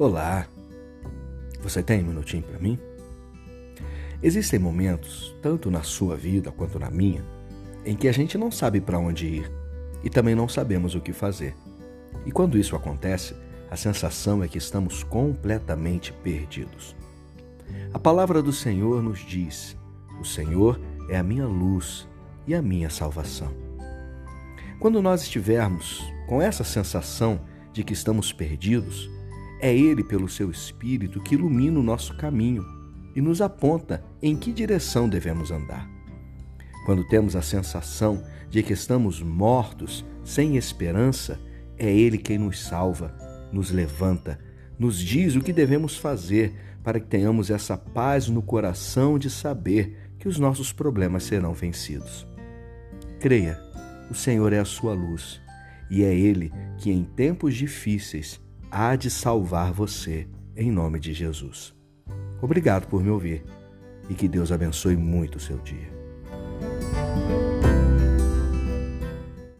Olá, você tem um minutinho para mim? Existem momentos, tanto na sua vida quanto na minha, em que a gente não sabe para onde ir e também não sabemos o que fazer. E quando isso acontece, a sensação é que estamos completamente perdidos. A palavra do Senhor nos diz: O Senhor é a minha luz e a minha salvação. Quando nós estivermos com essa sensação de que estamos perdidos, é Ele, pelo seu Espírito, que ilumina o nosso caminho e nos aponta em que direção devemos andar. Quando temos a sensação de que estamos mortos, sem esperança, é Ele quem nos salva, nos levanta, nos diz o que devemos fazer para que tenhamos essa paz no coração de saber que os nossos problemas serão vencidos. Creia, o Senhor é a sua luz e é Ele que, em tempos difíceis, há de salvar você, em nome de Jesus. Obrigado por me ouvir e que Deus abençoe muito o seu dia.